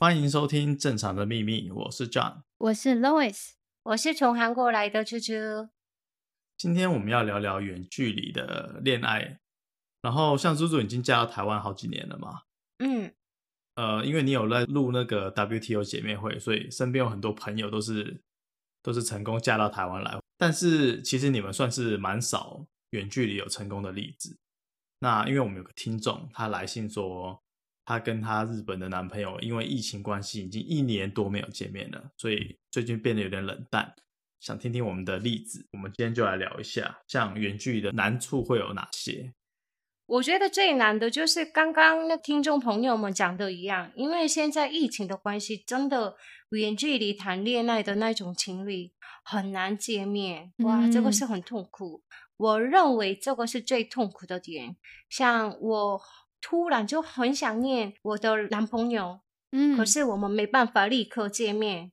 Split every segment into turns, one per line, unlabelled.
欢迎收听《正常的秘密》，我是 John，
我是 Lois，
我是从韩国来的猪猪。
今天我们要聊聊远距离的恋爱。然后，像猪猪已经嫁到台湾好几年了嘛？
嗯，
呃，因为你有在录那个 WTO 姐妹会，所以身边有很多朋友都是都是成功嫁到台湾来。但是，其实你们算是蛮少远距离有成功的例子。那因为我们有个听众，他来信说，他跟她日本的男朋友因为疫情关系，已经一年多没有见面了，所以最近变得有点冷淡。想听听我们的例子，我们今天就来聊一下，像远距离的难处会有哪些？
我觉得最难的就是刚刚那听众朋友们讲的一样，因为现在疫情的关系，真的远距离谈恋爱的那种情侣很难见面，哇，嗯、这个是很痛苦。我认为这个是最痛苦的点。像我突然就很想念我的男朋友，嗯，可是我们没办法立刻见面，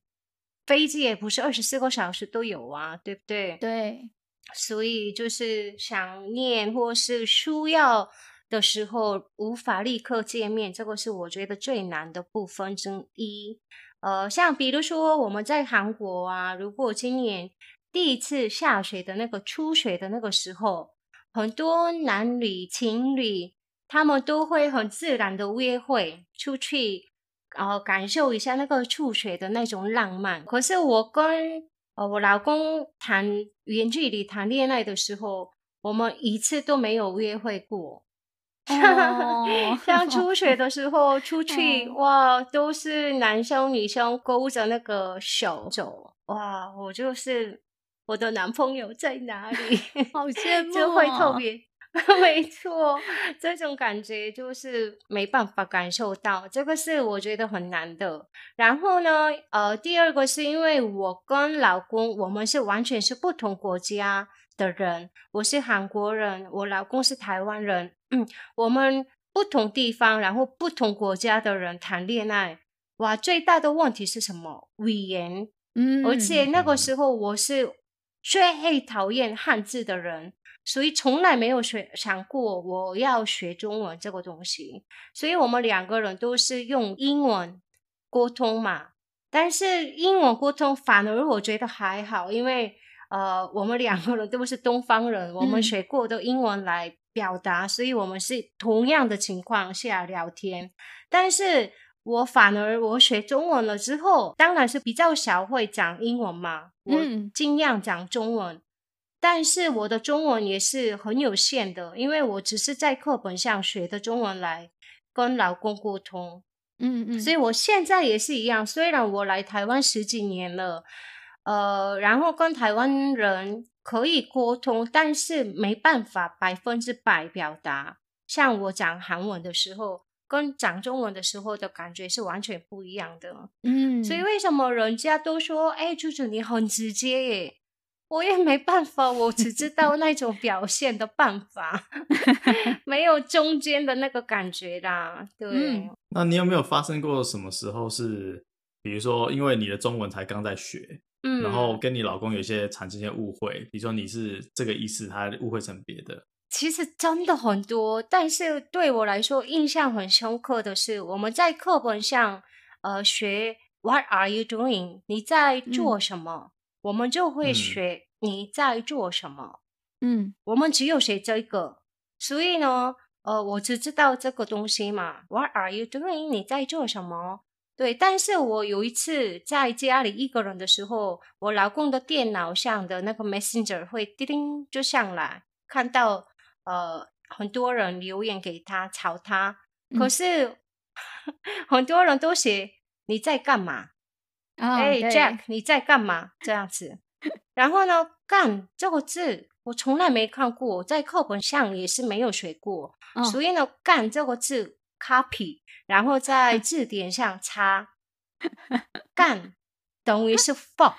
飞机也不是二十四个小时都有啊，对不对？
对。
所以就是想念或是需要的时候无法立刻见面，这个是我觉得最难的部分之一。呃，像比如说我们在韩国啊，如果今年第一次下雪的那个初雪的那个时候，很多男女情侣他们都会很自然的约会出去，然后感受一下那个初雪的那种浪漫。可是我跟呃，我老公谈远距离谈恋爱的时候，我们一次都没有约会过。Oh. 像初雪的时候出去，oh. 哇，都是男生女生勾着那个手走，哇，我就是我的男朋友在哪里？
好羡慕，
就会特别。没错，这种感觉就是没办法感受到，这个是我觉得很难的。然后呢，呃，第二个是因为我跟老公，我们是完全是不同国家的人，我是韩国人，我老公是台湾人，嗯，我们不同地方，然后不同国家的人谈恋爱，哇，最大的问题是什么？语言，嗯，而且那个时候我是最讨厌汉字的人。所以从来没有学想过我要学中文这个东西，所以我们两个人都是用英文沟通嘛。但是英文沟通反而我觉得还好，因为呃，我们两个人都是东方人，我们学过的英文来表达，嗯、所以我们是同样的情况下聊天。但是我反而我学中文了之后，当然是比较少会讲英文嘛，我尽量讲中文。嗯但是我的中文也是很有限的，因为我只是在课本上学的中文来跟老公沟通，嗯嗯，所以我现在也是一样。虽然我来台湾十几年了，呃，然后跟台湾人可以沟通，但是没办法百分之百表达。像我讲韩文的时候，跟讲中文的时候的感觉是完全不一样的，嗯。所以为什么人家都说，哎，猪猪你很直接耶？我也没办法，我只知道那种表现的办法，没有中间的那个感觉啦。对、嗯，
那你有没有发生过什么时候是，比如说因为你的中文才刚在学，嗯，然后跟你老公有些产生一些误会，比如说你是这个意思，他误会成别的。
其实真的很多，但是对我来说印象很深刻的是，我们在课本上呃学 What are you doing？你在做什么？嗯我们就会学你在做什么，嗯，我们只有学这个，所以呢，呃，我只知道这个东西嘛。What are you doing？你在做什么？对，但是我有一次在家里一个人的时候，我老公的电脑上的那个 Messenger 会叮叮就上来，看到呃很多人留言给他吵他，可是、嗯、很多人都写你在干嘛？哎、oh, hey，Jack，你在干嘛？这样子，然后呢，干这个字我从来没看过，在课本上也是没有学过，oh. 所以呢，干这个字 copy，然后在字典上查，干等于是 fuck，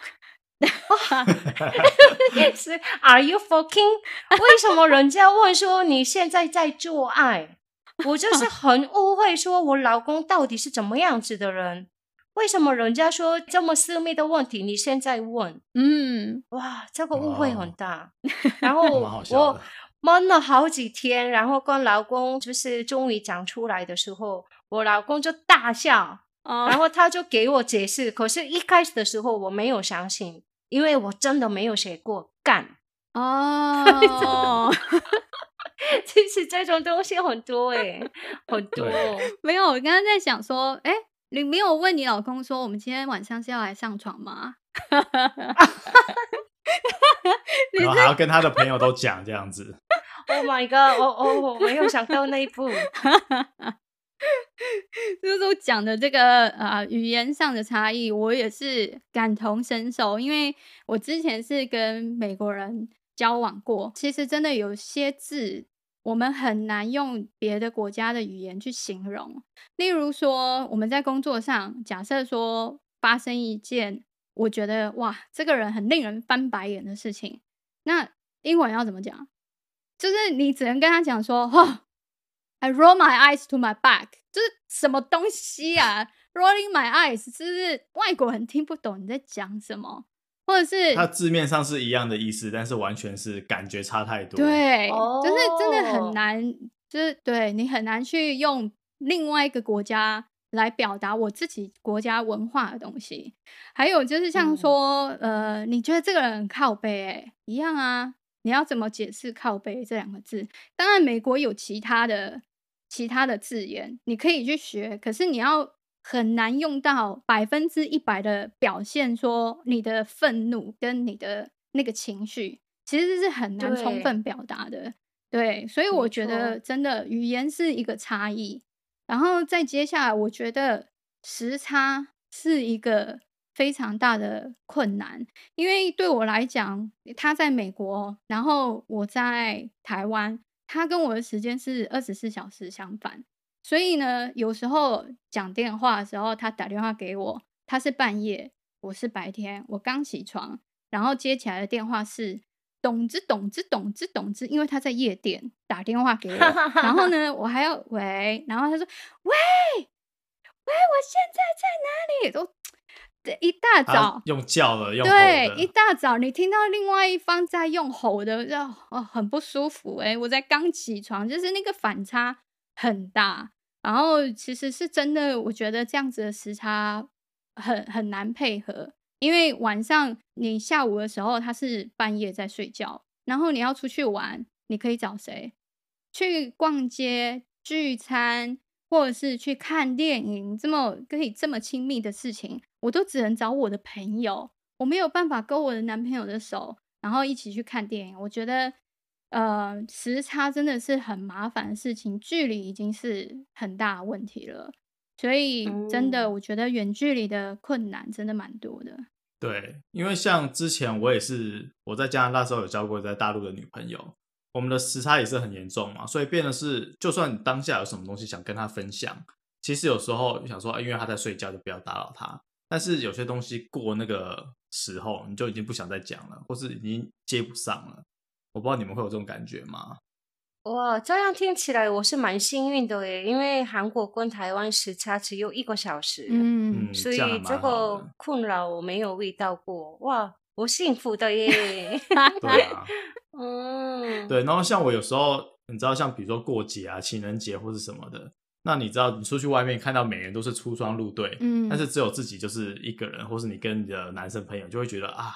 是 Are you fucking？为什么人家问说你现在在做爱？我就是很误会，说我老公到底是怎么样子的人。为什么人家说这么私密的问题，你现在问？嗯，哇，这个误会很大。然后我闷了好几天，然后跟老公就是终于讲出来的时候，我老公就大笑，然后他就给我解释，可是一开始的时候我没有相信，因为我真的没有写过干
哦。
其实这种东西很多哎，很多。
没有，我刚刚在想说，哎，你没有问你老公说，我们今天晚上是要来上床吗？
然后还要跟他的朋友都讲这样子。
Oh my god！哦哦，我没有想到那一步。
就是我讲的这个呃语言上的差异，我也是感同身受，因为我之前是跟美国人交往过，其实真的有些字我们很难用别的国家的语言去形容。例如说，我们在工作上，假设说发生一件我觉得哇，这个人很令人翻白眼的事情，那英文要怎么讲？就是你只能跟他讲说，哦，I roll my eyes to my back，就是什么东西啊？Rolling my eyes，是不是外国人听不懂你在讲什么？或者是
它字面上是一样的意思，但是完全是感觉差太多。
对，就是真的很难，就是对你很难去用另外一个国家来表达我自己国家文化的东西。还有就是像说，嗯、呃，你觉得这个人很靠背，哎，一样啊。你要怎么解释“靠背”这两个字？当然，美国有其他的其他的字眼，你可以去学。可是你要很难用到百分之一百的表现，说你的愤怒跟你的那个情绪，其实是很难充分表达的。对，对，所以我觉得真的语言是一个差异。然后再接下来，我觉得时差是一个。非常大的困难，因为对我来讲，他在美国，然后我在台湾，他跟我的时间是二十四小时相反，所以呢，有时候讲电话的时候，他打电话给我，他是半夜，我是白天，我刚起床，然后接起来的电话是咚之咚之咚之咚之，因为他在夜店打电话给我，然后呢，我还要喂，然后他说喂喂，我现在在哪里？都。一大早
用叫了，用
对，一大早你听到另外一方在用吼的，就哦很不舒服哎、欸！我在刚起床，就是那个反差很大，然后其实是真的，我觉得这样子的时差很很难配合，因为晚上你下午的时候他是半夜在睡觉，然后你要出去玩，你可以找谁？去逛街、聚餐，或者是去看电影，这么可以这么亲密的事情。我都只能找我的朋友，我没有办法勾我的男朋友的手，然后一起去看电影。我觉得，呃，时差真的是很麻烦的事情，距离已经是很大的问题了。所以，真的，我觉得远距离的困难真的蛮多的。
对，因为像之前我也是我在加拿大时候有交过在大陆的女朋友，我们的时差也是很严重嘛，所以变的是，就算你当下有什么东西想跟她分享，其实有时候想说，因为她在睡觉，就不要打扰她。但是有些东西过那个时候，你就已经不想再讲了，或是已经接不上了。我不知道你们会有这种感觉吗？
哇，这样听起来我是蛮幸运的耶，因为韩国跟台湾时差只有一个小时，
嗯，
所以这个困扰我没有遇到过。哇，我幸福的耶。
对啊，
嗯，
对。然后像我有时候，你知道，像比如说过节啊、情人节或是什么的。那你知道，你出去外面看到每人都是出双入对，嗯，但是只有自己就是一个人，或是你跟你的男生朋友，就会觉得啊，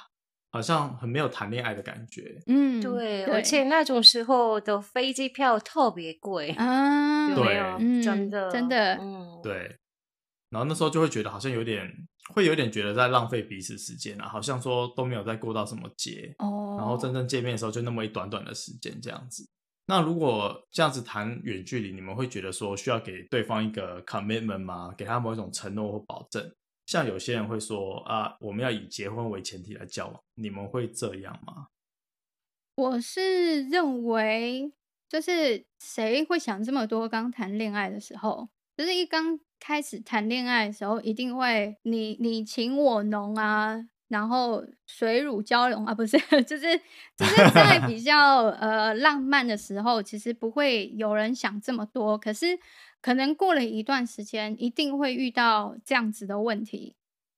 好像很没有谈恋爱的感觉，
嗯，对，而且那种时候的飞机票特别贵
啊，
对，
真的
真的，
嗯，
对，然后那时候就会觉得好像有点，会有点觉得在浪费彼此时间啊，好像说都没有再过到什么节，哦，然后真正见面的时候就那么一短短的时间这样子。那如果这样子谈远距离，你们会觉得说需要给对方一个 commitment 吗？给他某一种承诺或保证？像有些人会说啊，我们要以结婚为前提来交往，你们会这样吗？
我是认为，就是谁会想这么多？刚谈恋爱的时候，就是一刚开始谈恋爱的时候，一定会你你情我浓啊。然后水乳交融啊，不是，就是就是在比较呃浪漫的时候，其实不会有人想这么多。可是可能过了一段时间，一定会遇到这样子的问题。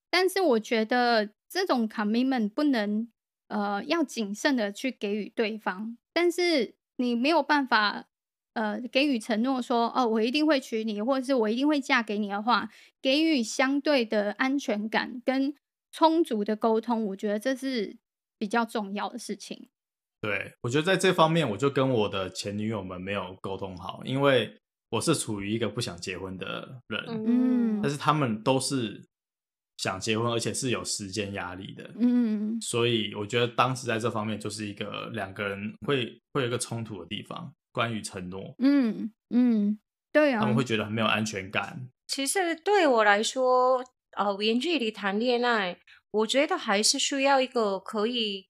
但是我觉得这种 commitment 不能呃要谨慎的去给予对方，但是你没有办法呃给予承诺说哦，我一定会娶你，或者是我一定会嫁给你的话，给予相对的安全感跟充足的沟通，我觉得这是比较重要的事情。
对，我觉得在这方面，我就跟我的前女友们没有沟通好，因为我是处于一个不想结婚的人，
嗯，
但是他们都是想结婚，而且是有时间压力的，
嗯，
所以我觉得当时在这方面就是一个两个人会会有一个冲突的地方，关于承诺，
嗯嗯，对啊，
他们会觉得很没有安全感。
其实对我来说，呃，远距离谈恋爱，我觉得还是需要一个可以。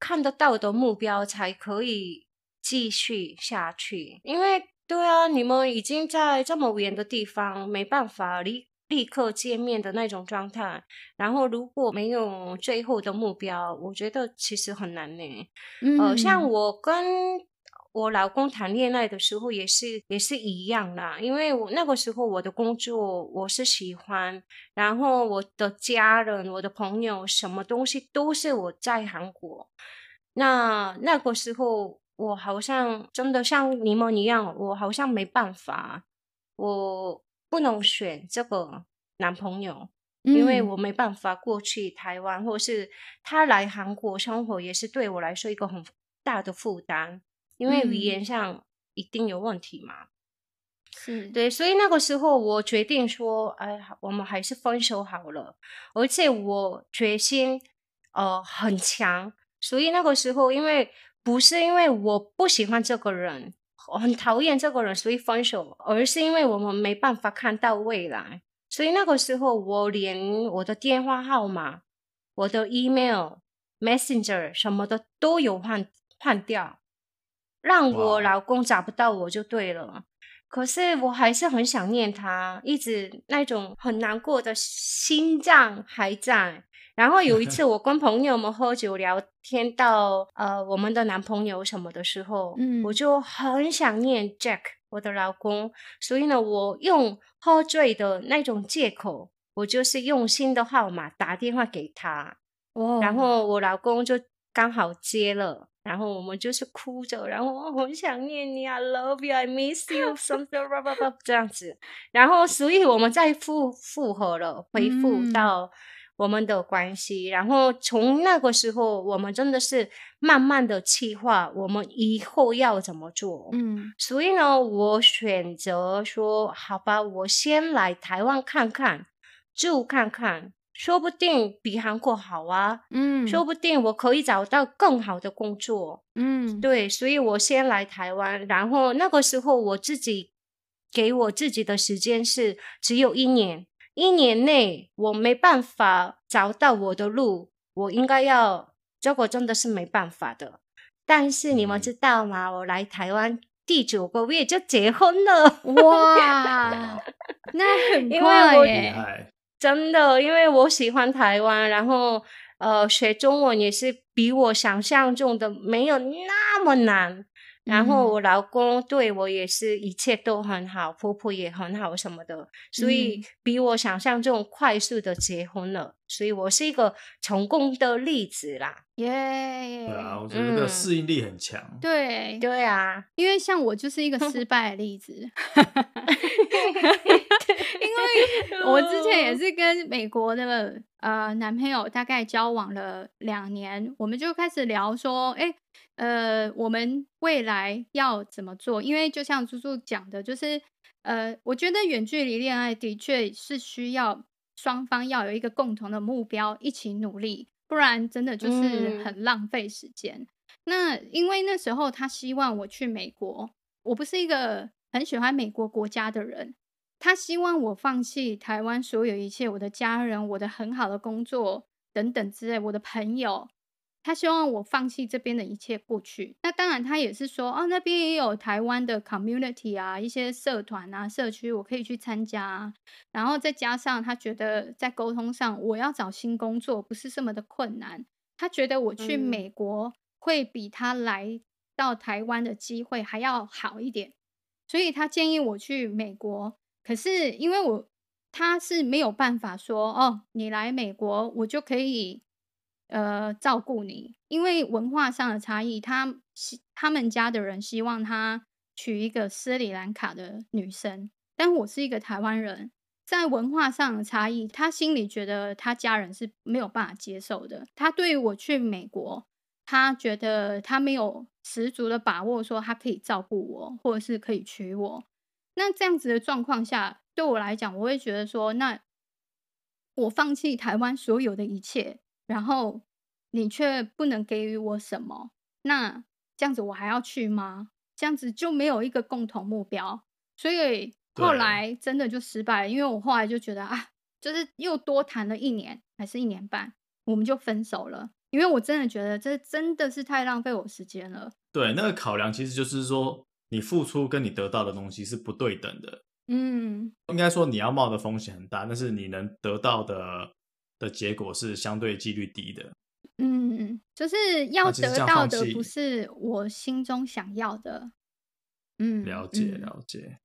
看得到的目标才可以继续下去，因为对啊，你们已经在这么远的地方，没办法立立刻见面的那种状态。然后如果没有最后的目标，我觉得其实很难呢。嗯、呃，像我跟。我老公谈恋爱的时候也是也是一样啦，因为我那个时候我的工作我是喜欢，然后我的家人、我的朋友，什么东西都是我在韩国。那那个时候我好像真的像柠檬一样，我好像没办法，我不能选这个男朋友，因为我没办法过去台湾，或是他来韩国生活也是对我来说一个很大的负担。因为语言上一定有问题嘛，
是
对，所以那个时候我决定说，哎，我们还是分手好了。而且我决心呃很强，所以那个时候因为不是因为我不喜欢这个人，我很讨厌这个人，所以分手，而是因为我们没办法看到未来。所以那个时候我连我的电话号码、我的 email、Messenger 什么的都有换换掉。让我老公找不到我就对了可是我还是很想念他，一直那种很难过的心脏还在。然后有一 次我跟朋友们喝酒聊天到呃我们的男朋友什么的时候，嗯，我就很想念 Jack 我的老公，所以呢，我用喝醉的那种借口，我就是用新的号码打电话给他，oh. 然后我老公就刚好接了。然后我们就是哭着，然后我很想念你，I love you, I miss you, something 这样子。然后，所以我们再复复合了，恢复到我们的关系。嗯、然后从那个时候，我们真的是慢慢的计划我们以后要怎么做。嗯，所以呢，我选择说，好吧，我先来台湾看看，住看看。说不定比韩国好啊，嗯，说不定我可以找到更好的工作，嗯，对，所以我先来台湾，然后那个时候我自己给我自己的时间是只有一年，一年内我没办法找到我的路，我应该要，这个真的是没办法的。但是你们知道吗？我来台湾第九个月就结婚了，
哇，那很快耶。
真的，因为我喜欢台湾，然后呃，学中文也是比我想象中的没有那么难。然后我老公对我也是一切都很好，婆婆也很好什么的，所以比我想象中快速的结婚了。所以我是一个成功的例子啦，
耶、
yeah！对啊，我觉得那个适应力很强。
嗯、对
对啊，
因为像我就是一个失 败的例子，因为我之前也 是跟美国的呃男朋友大概交往了两年，我们就开始聊说，哎，呃，我们未来要怎么做？因为就像猪猪讲的，就是呃，我觉得远距离恋爱的确是需要。双方要有一个共同的目标，一起努力，不然真的就是很浪费时间。嗯。那因为那时候他希望我去美国，我不是一个很喜欢美国国家的人，他希望我放弃台湾所有一切，我的家人，我的很好的工作等等之类，我的朋友。他希望我放弃这边的一切过去，那当然他也是说，哦，那边也有台湾的 community 啊，一些社团啊、社区，我可以去参加啊。然后再加上他觉得在沟通上，我要找新工作不是这么的困难。他觉得我去美国会比他来到台湾的机会还要好一点，所以他建议我去美国。可是因为我他是没有办法说，哦，你来美国我就可以。呃，照顾你，因为文化上的差异，他希他们家的人希望他娶一个斯里兰卡的女生，但我是一个台湾人，在文化上的差异，他心里觉得他家人是没有办法接受的。他对于我去美国，他觉得他没有十足的把握，说他可以照顾我，或者是可以娶我。那这样子的状况下，对我来讲，我会觉得说，那我放弃台湾所有的一切，然后你却不能给予我什么，那这样子我还要去吗？这样子就没有一个共同目标，所以后来真的就失败了。因为我后来就觉得啊，就是又多谈了一年还是一年半，我们就分手了。因为我真的觉得这真的是太浪费我时间了。
对，那个考量其实就是说，你付出跟你得到的东西是不对等的。
嗯，
应该说你要冒的风险很大，但是你能得到的的结果是相对几率低的。
嗯，就是要得到的不是我心中想要的。嗯，
了解了解。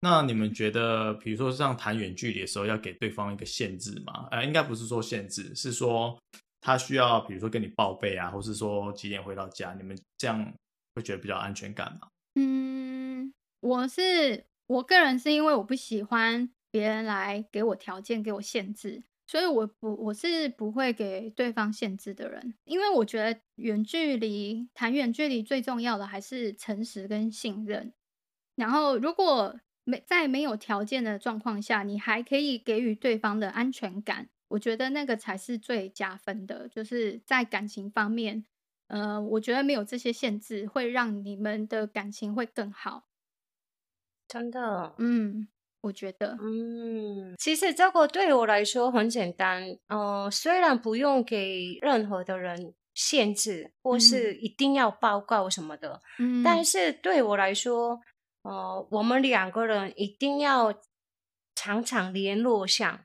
那你们觉得，比如说像谈远距离的时候，要给对方一个限制吗？呃，应该不是说限制，是说他需要，比如说跟你报备啊，或是说几点回到家，你们这样会觉得比较安全感吗？
嗯，我是。我个人是因为我不喜欢别人来给我条件、给我限制，所以我不我是不会给对方限制的人。因为我觉得远距离谈远距离最重要的还是诚实跟信任。然后，如果没在没有条件的状况下，你还可以给予对方的安全感，我觉得那个才是最加分的。就是在感情方面，呃，我觉得没有这些限制会让你们的感情会更好。
真的，
嗯，我觉得，
嗯，其实这个对我来说很简单，呃，虽然不用给任何的人限制，或是一定要报告什么的，嗯，但是对我来说，呃，我们两个人一定要常常联络上，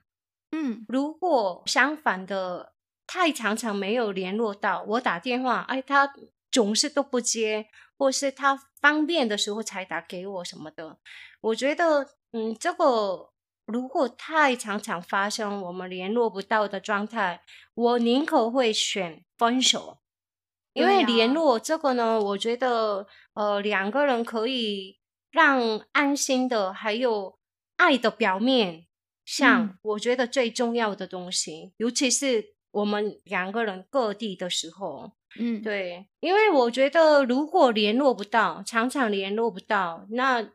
嗯，
如果相反的太常常没有联络到，我打电话，哎，他总是都不接。或是他方便的时候才打给我什么的，我觉得，嗯，这个如果太常常发生我们联络不到的状态，我宁可会选分手，因为联。络这个呢，我觉得，呃，两个人可以让安心的，还有爱的表面，像我觉得最重要的东西，嗯，尤其是我们两个人各地的时候。
嗯，
对，因为我觉得如果联络不到，常常联络不到，那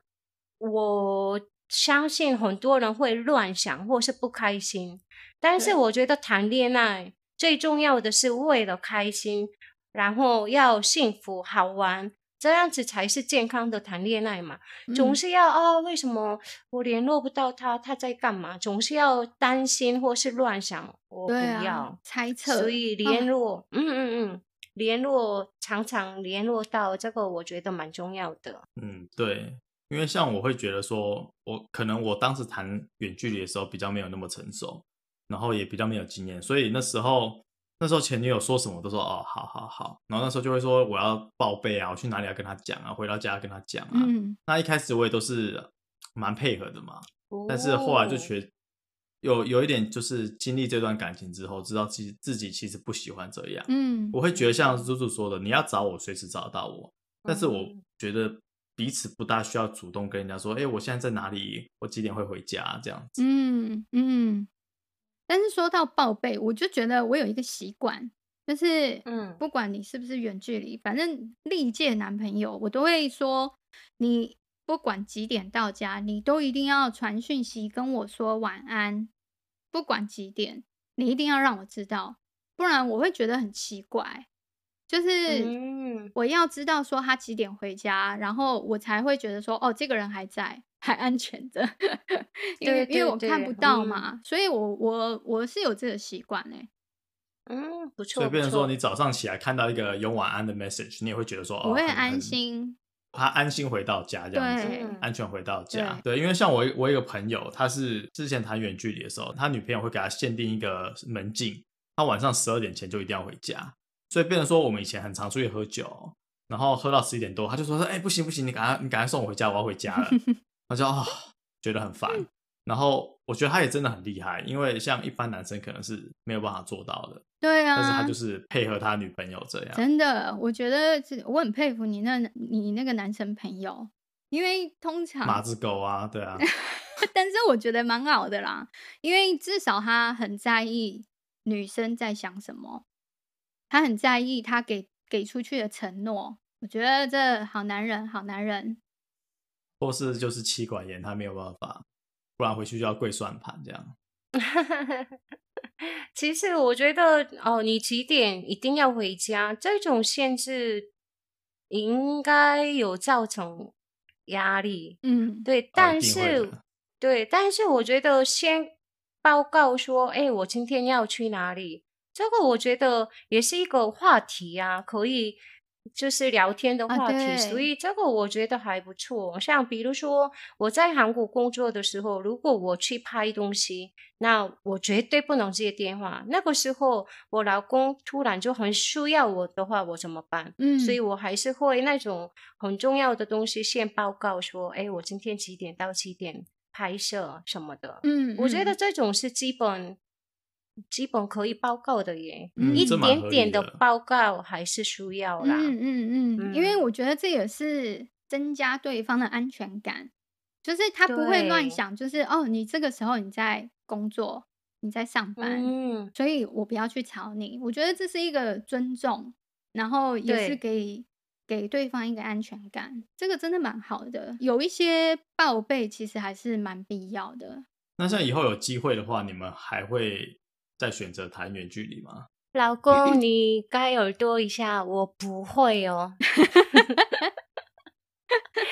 我相信很多人会乱想或是不开心。但是我觉得谈恋爱最重要的是为了开心，然后要幸福好玩，这样子才是健康的谈恋爱嘛。嗯、总是要啊、哦，为什么我联络不到他？他在干嘛？总是要担心或是乱想，我不要、
啊、猜测。
所以联络，嗯嗯嗯。联络常常联络到这个，我觉得蛮重要的。
嗯，对，因为像我会觉得说，我可能我当时谈远距离的时候比较没有那么成熟，然后也比较没有经验，所以那时候那时候前女友说什么都说哦，好好好，然后那时候就会说我要报备啊，我去哪里要跟他讲啊，回到家要跟他讲啊。
嗯，
那一开始我也都是蛮配合的嘛，哦，但是后来就觉得。有有一点就是经历这段感情之后，知道自己自己其实不喜欢这样。
嗯，
我会觉得像猪猪说的，你要找我随时找得到我，但是我觉得彼此不大需要主动跟人家说，哎、欸，我现在在哪里，我几点会回家这样子。
嗯嗯。但是说到报备，我就觉得我有一个习惯，就是嗯，不管你是不是远距离，反正历届男朋友我都会说，你不管几点到家，你都一定要传讯息跟我说晚安。不管几点，你一定要让我知道，不然我会觉得很奇怪。就是我要知道说他几点回家，然后我才会觉得说哦，这个人还在，还安全的。因为因为我看不到嘛，嗯、所以我我我是有这个习惯嘞。
嗯，不错。
所以变成说，你早上起来看到一个有晚安的 message，你也会觉得说哦，
我会很安心。
他安心回到家，这样子安全回到家。对，对，因为像我，我有一个朋友，他是之前谈远距离的时候，他女朋友会给他限定一个门禁，他晚上十二点前就一定要回家。所以变成说，我们以前很常出去喝酒，然后喝到十一点多，他就说说，哎、欸，不行不行，你赶快你赶快送我回家，我要回家了。他就啊、哦，觉得很烦。然后我觉得他也真的很厉害，因为像一般男生可能是没有办法做到的。
对啊，
但是他就是配合他女朋友这样。
真的，我觉得我很佩服你那，你那个男生朋友，因为通常
马子狗啊，对啊。
但是我觉得蛮好的啦，因为至少他很在意女生在想什么，他很在意他给给出去的承诺。我觉得这好男人，好男人。
或是就是妻管严，他没有办法，不然回去就要跪算盘这样。
其实我觉得哦，你几点一定要回家，这种限制应该有造成压力。
嗯，
对，但是、哦、对，但是我觉得先报告说，哎，我今天要去哪里，这个我觉得也是一个话题啊，可以。就是聊天的话题，啊、所以这个我觉得还不错。像比如说我在韩国工作的时候，如果我去拍东西，那我绝对不能接电话。那个时候我老公突然就很需要我的话，我怎么办？嗯，所以我还是会那种很重要的东西先报告说，哎，我今天几点到几点拍摄什么的。嗯，我觉得这种是基本。基本可以报告的耶，嗯、一点点的报告还是需要啦。
嗯嗯嗯，嗯，因为我觉得这也是增加对方的安全感，就是他不会乱想，就是哦，你这个时候你在工作，你在上班，嗯，所以我不要去吵你。我觉得这是一个尊重，然后也是给对给对方一个安全感，这个真的蛮好的。有一些报备其实还是蛮必要的。
那像以后有机会的话，你们还会？再选择谈远距离吗？
老公，你该耳朵一下，我不会哦。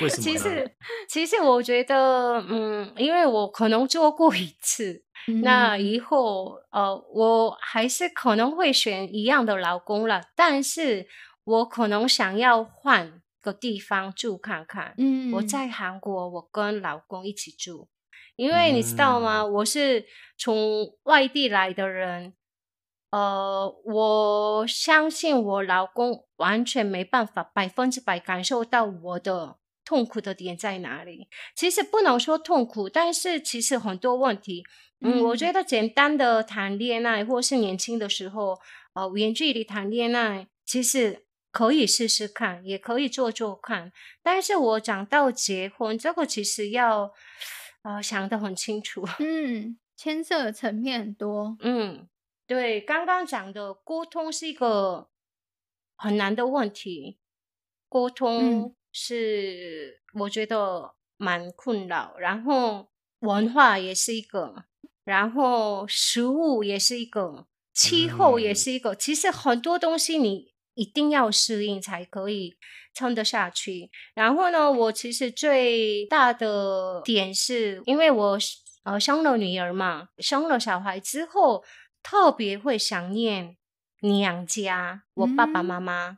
为什么？
其实，其实我觉得，嗯，因为我可能做过一次，嗯、那以后，呃，我还是可能会选一样的老公了，但是我可能想要换个地方住看看。嗯，我在韩国，我跟老公一起住。因为你知道吗？嗯、我是从外地来的人，呃，我相信我老公完全没办法百分之百感受到我的痛苦的点在哪里。其实不能说痛苦，但是其实很多问题，嗯，嗯我觉得简单的谈恋爱，或是年轻的时候，呃，远距离谈恋爱，其实可以试试看，也可以做做看。但是我讲到结婚，这个其实要。啊、呃，想得很清楚。
嗯，牵涉的层面很多。
嗯，对，刚刚讲的沟通是一个很难的问题。沟通是我觉得蛮困扰，嗯、然后文化也是一个，然后食物也是一个，气候也是一个。嗯、其实很多东西你一定要适应才可以。撑得下去。然后呢，我其实最大的点是，因为我呃生了女儿嘛，生了小孩之后，特别会想念娘家，我爸爸妈妈。嗯、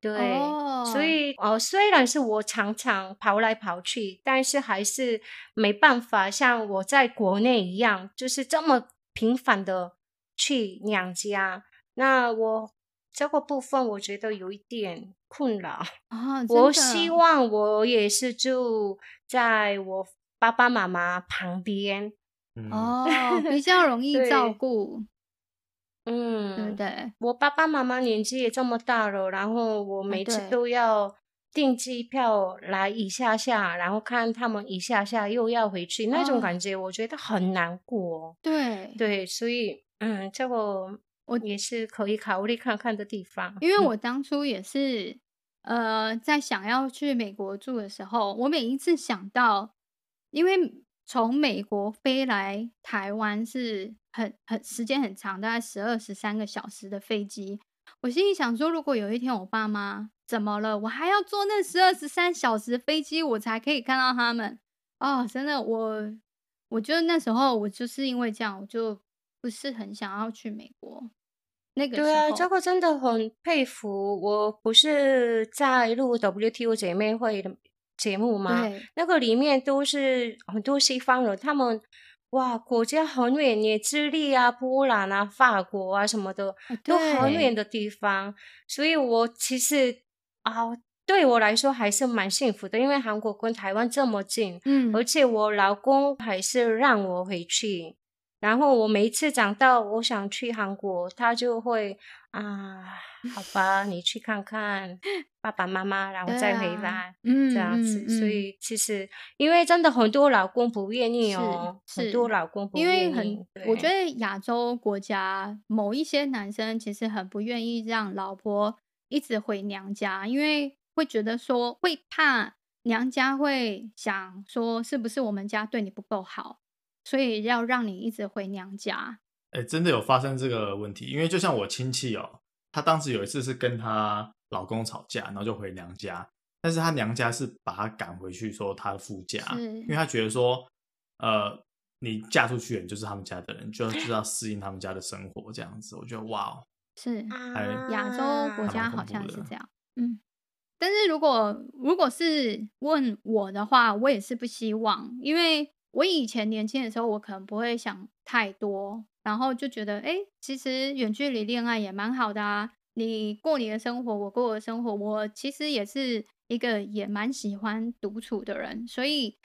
对，哦、所以呃，虽然是我常常跑来跑去，但是还是没办法像我在国内一样，就是这么频繁的去娘家。那我。这个部分我觉得有一点困扰啊！我希望我也是住在我爸爸妈妈旁边
哦，比 较容易照顾。
嗯，
对不对？
我爸爸妈妈年纪也这么大了，然后我每次都要订机票来一下下，然后看他们一下下又要回去，那种感觉我觉得很难过。
对
对，所以嗯，这个。我也是可以考虑看看的地方，
因为我当初也是，嗯、呃，在想要去美国住的时候，我每一次想到，因为从美国飞来台湾是很很时间很长，大概十二十三个小时的飞机，我心里想说，如果有一天我爸妈怎么了，我还要坐那十二十三小时飞机，我才可以看到他们。哦，真的，我我觉得那时候我就是因为这样，我就。不是很想要去美国，那个
对啊，这个真的很佩服。我不是在录 WTO 姐妹会的节目吗？那个里面都是很多西方人，他们哇，国家很远，也，智利啊、波兰啊、法国啊什么的，都很远的地方。所以我其实啊，对我来说还是蛮幸福的，因为韩国跟台湾这么近，嗯，而且我老公还是让我回去。然后我每一次讲到我想去韩国，他就会啊，好吧，你去看看爸爸妈妈，然后再回来，
嗯，
这样子。
嗯嗯、
所以其实，因为真的很多老公不愿意哦，很多老公不愿意，
因为很，我觉得亚洲国家某一些男生其实很不愿意让老婆一直回娘家，因为会觉得说会怕娘家会想说是不是我们家对你不够好，所以要让你一直回娘家。
哎、欸，真的有发生这个问题，因为就像我亲戚哦，她当时有一次是跟她老公吵架，然后就回娘家，但是她娘家是把她赶回去，说她的夫家，因为她觉得说，呃，你嫁出去，你就是他们家的人，就就要适应他们家的生活，这样子，我觉得哇哦，
是，
还
亚洲国家好像是。这样，嗯，但是如果如果是问我的话，我也是不希望，因为我以前年轻的时候，我可能不会想太多。然后就觉得，哎，其实远距离恋爱也蛮好的啊！你过你的生活，我过我的生活。我其实也是一个也蛮喜欢独处的人，所以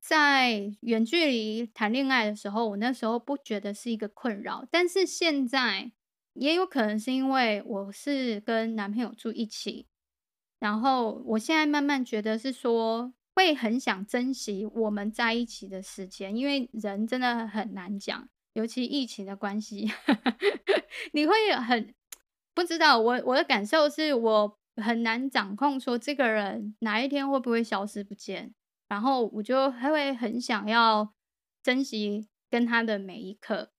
在远距离谈恋爱的时候，我那时候不觉得是一个困扰。但是现在也有可能是因为我是跟男朋友住一起，然后我现在慢慢觉得是说，会很想珍惜我们在一起的时间，因为人真的很难讲。尤其疫情的关系，你会很不知道。我我的感受是我很难掌控，说这个人哪一天会不会消失不见，然后我就还会很想要珍惜跟他的每一刻。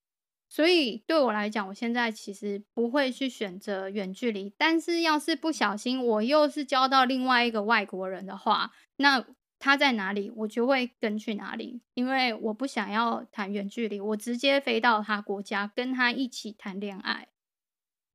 所以对我来讲，我现在其实不会去选择远距离。但是要是不小心我又是交到另外一个外国人的话，那。他在哪里，我就会跟去哪里，因为我不想要谈远距离，我直接飞到他国家跟他一起谈恋爱，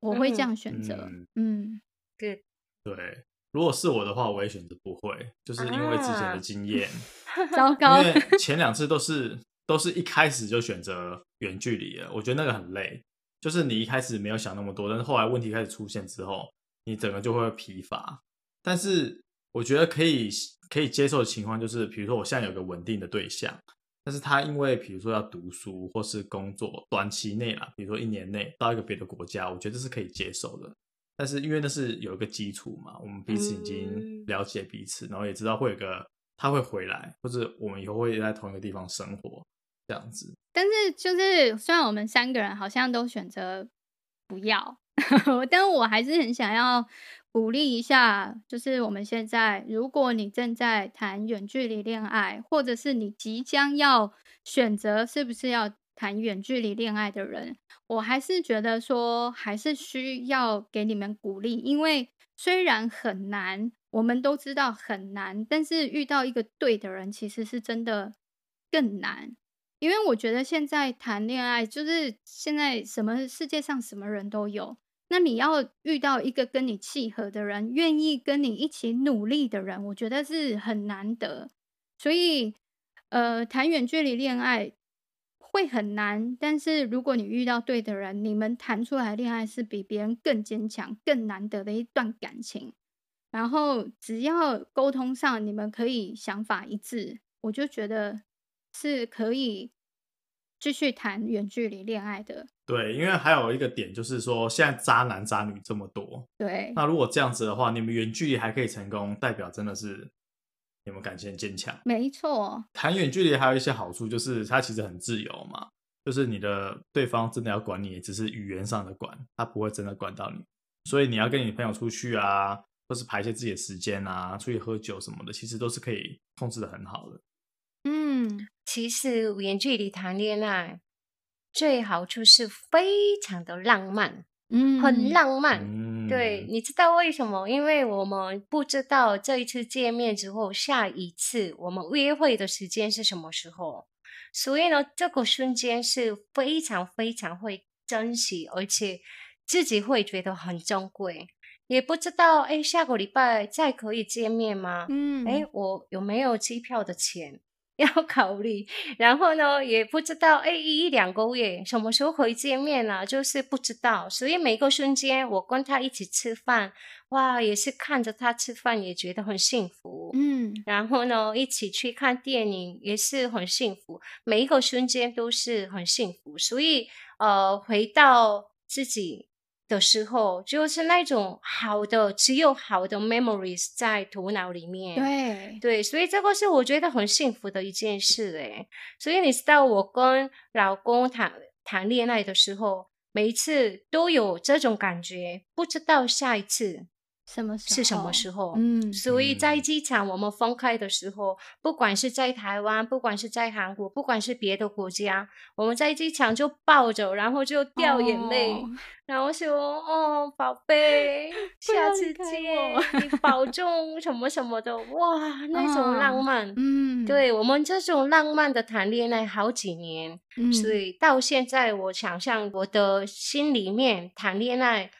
我会这样选择。嗯，
对、
嗯、对，如果是我的话，我也选择不会，就是因为之前的经验，
啊、糟糕，
因为前两次都是都是一开始就选择远距离了，我觉得那个很累，就是你一开始没有想那么多，但是后来问题开始出现之后，你整个就会疲乏，但是。我觉得可以可以接受的情况就是，比如说我现在有个稳定的对象，但是他因为比如说要读书或是工作，短期内啦，比如说一年内到一个别的国家，我觉得是可以接受的。但是因为那是有一个基础嘛，我们彼此已经了解彼此，然后也知道会有个他会回来，或者我们以后会在同一个地方生活这样子。
但是就是虽然我们三个人好像都选择不要，但我还是很想要。鼓励一下，就是我们现在，如果你正在谈远距离恋爱，或者是你即将要选择是不是要谈远距离恋爱的人，我还是觉得说，还是需要给你们鼓励，因为虽然很难，我们都知道很难，但是遇到一个对的人，其实是真的更难。因为我觉得现在谈恋爱，就是现在什么世界上什么人都有。那你要遇到一个跟你契合的人，愿意跟你一起努力的人，我觉得是很难得。所以，呃，谈远距离恋爱会很难，但是如果你遇到对的人，你们谈出来恋爱是比别人更坚强、更难得的一段感情。然后，只要沟通上你们可以想法一致，我就觉得是可以继续谈远距离恋爱的。
对，因为还有一个点就是说，现在渣男渣女这么多，
对，
那如果这样子的话，你们远距离还可以成功，代表真的是你们感情很坚强。
没错，
谈远距离还有一些好处，就是它其实很自由嘛，就是你的对方真的要管你，只是语言上的管，他不会真的管到你。所以你要跟你朋友出去啊，或是排一些自己的时间啊，出去喝酒什么的，其实都是可以控制的很好的。
嗯，其实远距离谈恋爱。最好处是非常的浪漫，嗯，很浪漫。嗯、对，你知道为什么？因为我们不知道这一次见面之后，下一次我们约会的时间是什么时候，所以呢，这个瞬间是非常非常会珍惜，而且自己会觉得很珍贵。也不知道，哎，下个礼拜再可以见面吗？嗯，哎，我有没有机票的钱？要考虑，然后呢，也不知道，哎，一两个月什么时候会见面呢？就是不知道，所以每个瞬间我跟他一起吃饭，哇，也是看着他吃饭也觉得很幸福，嗯，然后呢，一起去看电影也是很幸福，每一个瞬间都是很幸福，所以呃，回到自己的时候，就是那种好的，只有好的 memories 在头脑里面。
对
对，所以这个是我觉得很幸福的一件事诶。所以你知道，我跟老公谈谈恋爱的时候，每一次都有这种感觉，不知道下一次。
什么时候？
是什么时候？
嗯，
所以在机场我们分开的时候，不管是在台湾，不管是在韩国，不管是别的国家，我们在机场就抱着，然后就掉眼泪，哦、然后说：“哦，宝贝，下次见，你保重，什么什么的。”哇，那种浪漫，
嗯，
对我们这种浪漫的谈恋爱好几年，
嗯，
所以到现在我想象我的心里面谈恋爱。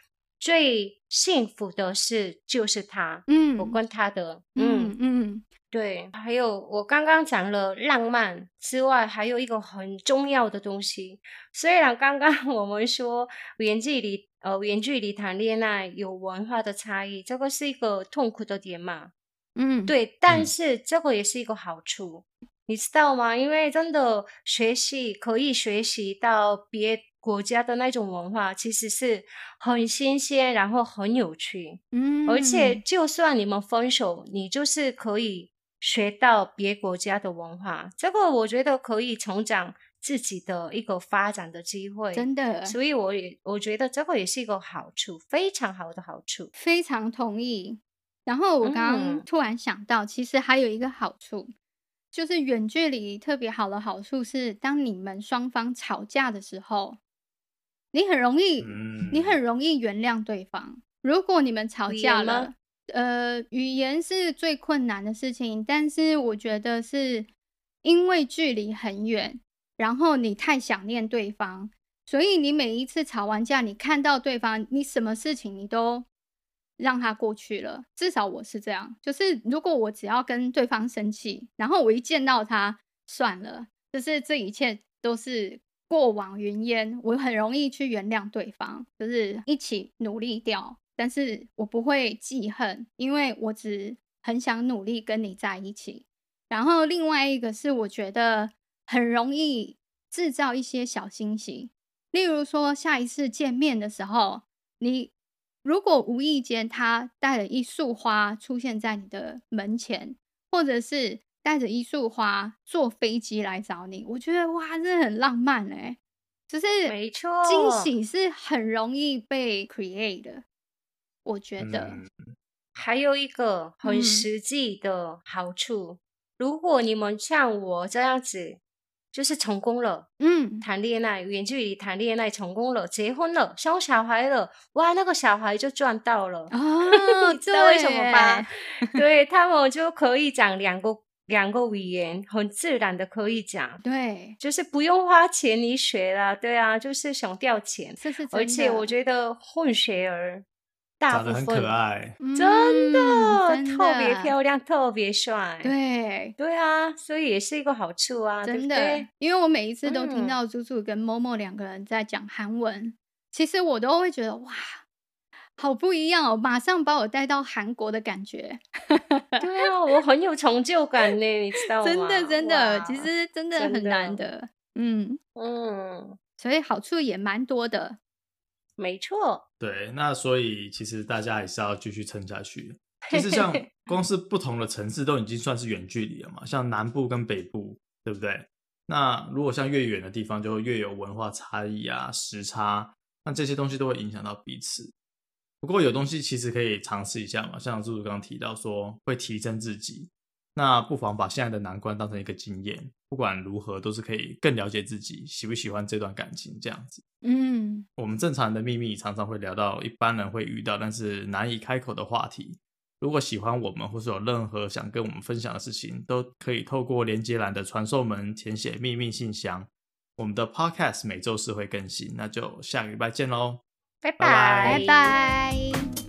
最幸福的事就是他，
嗯，
我跟他的，
嗯
嗯，
嗯
对，还有我刚刚讲了浪漫之外，还有一个很重要的东西。虽然刚刚 我们说远距离，呃，远距离谈恋爱有文化的差异，这个是一个痛苦的点嘛，
嗯，
对，但是这个也是一个好处，嗯，你知道吗？因为真的学习可以学习到别。国家的那种文化其实是很新鲜，然后很有趣，
嗯，
而且就算你们分手，你就是可以学到别国家的文化，这个我觉得可以成长自己的一个发展的机会，
真的，
所以我也我觉得这个也是一个好处，非常好的好处，
非常同意。然后我刚刚突然想到，嗯，其实还有一个好处，就是远距离特别好的好处是，当你们双方吵架的时候。你很容易，
嗯、
你很容易原谅对方。如果你们吵架了，呃，语言是最困难的事情。但是我觉得是因为距离很远，然后你太想念对方，所以你每一次吵完架，你看到对方，你什么事情你都让他过去了。至少我是这样，就是如果我只要跟对方生气，然后我一见到他，算了，就是这一切都是。过往云烟，我很容易去原谅对方，就是一起努力掉。但是我不会记恨，因为我只很想努力跟你在一起。然后另外一个是，我觉得很容易制造一些小惊喜，例如说下一次见面的时候，你如果无意间他带了一束花出现在你的门前，或者是。带着一束花坐飞机来找你，我觉得哇，真的很浪漫哎！就是
没错，
惊喜是很容易被 create 的。我觉得、
嗯、
还有一个很实际的好处、嗯，如果你们像我这样子，就是成功了，
嗯，谈
恋爱，远距离谈恋爱成功了，结婚了，生小孩了，哇，那个小孩就赚到了
哦，
你知道为什么吧？对，他们就可以讲两个。两个语言很自然的可以讲，
对，
就是不用花钱你学了，对啊，就是想掉钱，
是是
而且我觉得混血儿大部分
长得很可爱，
真的，
嗯、真的。
特别漂亮，特别帅，
对。
对啊，所以也是一个好处啊，
真的，
对对，
因为我每一次都听到朱朱跟 Momo 两个人在讲韩文、嗯，其实我都会觉得哇。好不一样哦！马上把我带到韩国的感觉。
对啊，我很有成就感呢，你知道吗？
真的，真的，其实真的很难的。嗯
嗯，
所以好处也蛮多的。
没错。
对，那所以其实大家还是要继续撑下去。其实像光是不同的城市都已经算是远距离了嘛，像南部跟北部，对不对？那如果像越远的地方，就会越有文化差异啊、时差，那这些东西都会影响到彼此。不过有东西其实可以尝试一下嘛，像朱朱刚刚提到说会提升自己，那不妨把现在的难关当成一个经验，不管如何都是可以更了解自己喜不喜欢这段感情这样子。
嗯，
我们正常人的秘密常常会聊到一般人会遇到但是难以开口的话题。如果喜欢我们或是有任何想跟我们分享的事情，都可以透过连接栏的传送门填写秘密信箱。我们的 Podcast 每周四会更新，那就下个礼拜见喽。
拜拜，
拜拜。